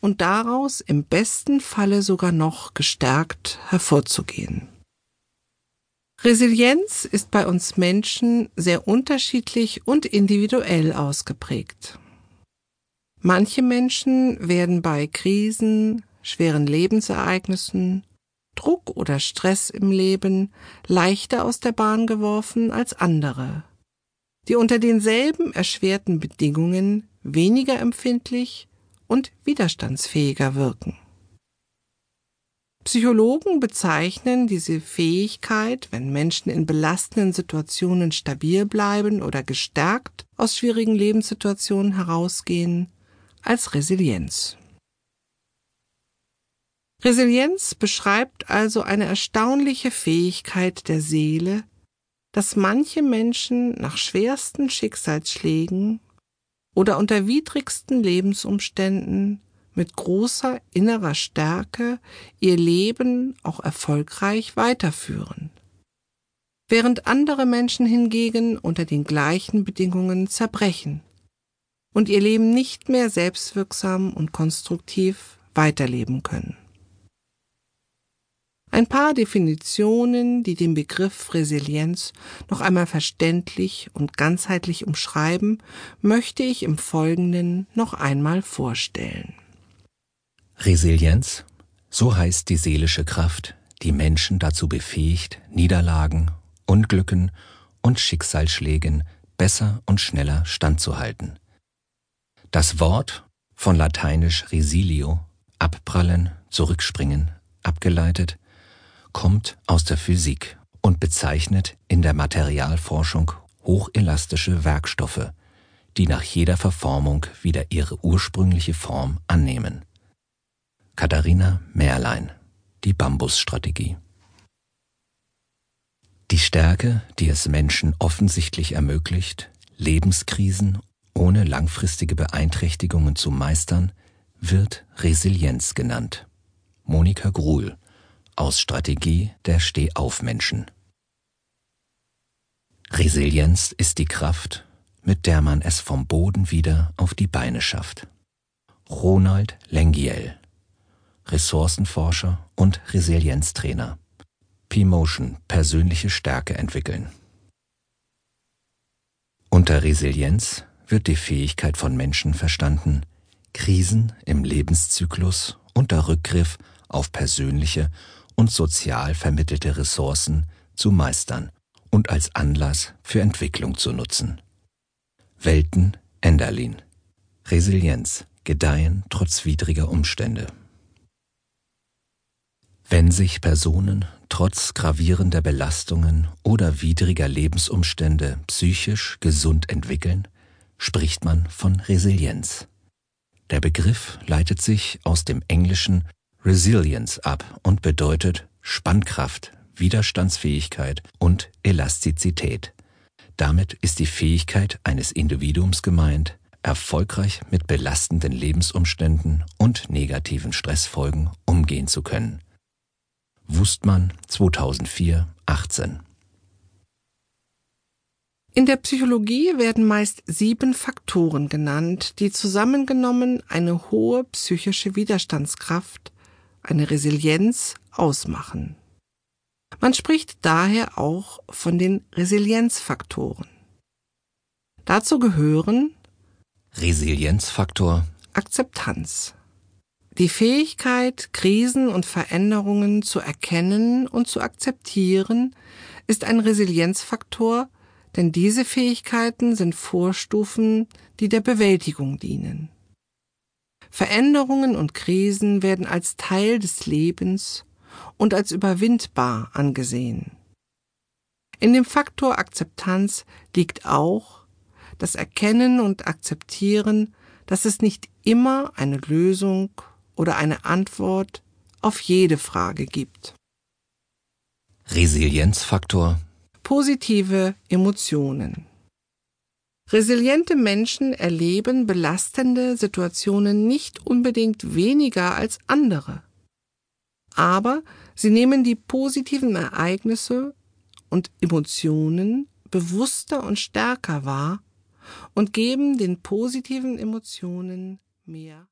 und daraus im besten Falle sogar noch gestärkt hervorzugehen. Resilienz ist bei uns Menschen sehr unterschiedlich und individuell ausgeprägt. Manche Menschen werden bei Krisen, schweren Lebensereignissen, Druck oder Stress im Leben leichter aus der Bahn geworfen als andere, die unter denselben erschwerten Bedingungen weniger empfindlich und widerstandsfähiger wirken. Psychologen bezeichnen diese Fähigkeit, wenn Menschen in belastenden Situationen stabil bleiben oder gestärkt aus schwierigen Lebenssituationen herausgehen, als Resilienz. Resilienz beschreibt also eine erstaunliche Fähigkeit der Seele, dass manche Menschen nach schwersten Schicksalsschlägen oder unter widrigsten Lebensumständen mit großer innerer Stärke ihr Leben auch erfolgreich weiterführen. Während andere Menschen hingegen unter den gleichen Bedingungen zerbrechen und ihr Leben nicht mehr selbstwirksam und konstruktiv weiterleben können. Ein paar Definitionen, die den Begriff Resilienz noch einmal verständlich und ganzheitlich umschreiben, möchte ich im Folgenden noch einmal vorstellen. Resilienz, so heißt die seelische Kraft, die Menschen dazu befähigt, Niederlagen, Unglücken und Schicksalsschlägen besser und schneller standzuhalten. Das Wort von lateinisch resilio, abprallen, zurückspringen, abgeleitet, kommt aus der Physik und bezeichnet in der Materialforschung hochelastische Werkstoffe, die nach jeder Verformung wieder ihre ursprüngliche Form annehmen. Katharina Mehrlein Die Bambusstrategie Die Stärke, die es Menschen offensichtlich ermöglicht, Lebenskrisen ohne langfristige Beeinträchtigungen zu meistern, wird Resilienz genannt. Monika Gruhl aus Strategie der Stehaufmenschen. Resilienz ist die Kraft, mit der man es vom Boden wieder auf die Beine schafft. Ronald Lengiel Ressourcenforscher und Resilienztrainer. P-Motion persönliche Stärke entwickeln. Unter Resilienz wird die Fähigkeit von Menschen verstanden, Krisen im Lebenszyklus unter Rückgriff auf persönliche und sozial vermittelte Ressourcen zu meistern und als Anlass für Entwicklung zu nutzen. Welten Enderlin Resilienz gedeihen trotz widriger Umstände. Wenn sich Personen trotz gravierender Belastungen oder widriger Lebensumstände psychisch gesund entwickeln, spricht man von Resilienz. Der Begriff leitet sich aus dem englischen Resilience ab und bedeutet Spannkraft, Widerstandsfähigkeit und Elastizität. Damit ist die Fähigkeit eines Individuums gemeint, erfolgreich mit belastenden Lebensumständen und negativen Stressfolgen umgehen zu können. Wustmann 2004 18 in der Psychologie werden meist sieben Faktoren genannt, die zusammengenommen eine hohe psychische Widerstandskraft, eine Resilienz ausmachen. Man spricht daher auch von den Resilienzfaktoren. Dazu gehören Resilienzfaktor Akzeptanz, die Fähigkeit, Krisen und Veränderungen zu erkennen und zu akzeptieren, ist ein Resilienzfaktor, denn diese Fähigkeiten sind Vorstufen, die der Bewältigung dienen. Veränderungen und Krisen werden als Teil des Lebens und als überwindbar angesehen. In dem Faktor Akzeptanz liegt auch das Erkennen und Akzeptieren, dass es nicht immer eine Lösung oder eine Antwort auf jede Frage gibt. Resilienzfaktor Positive Emotionen Resiliente Menschen erleben belastende Situationen nicht unbedingt weniger als andere. Aber sie nehmen die positiven Ereignisse und Emotionen bewusster und stärker wahr und geben den positiven Emotionen mehr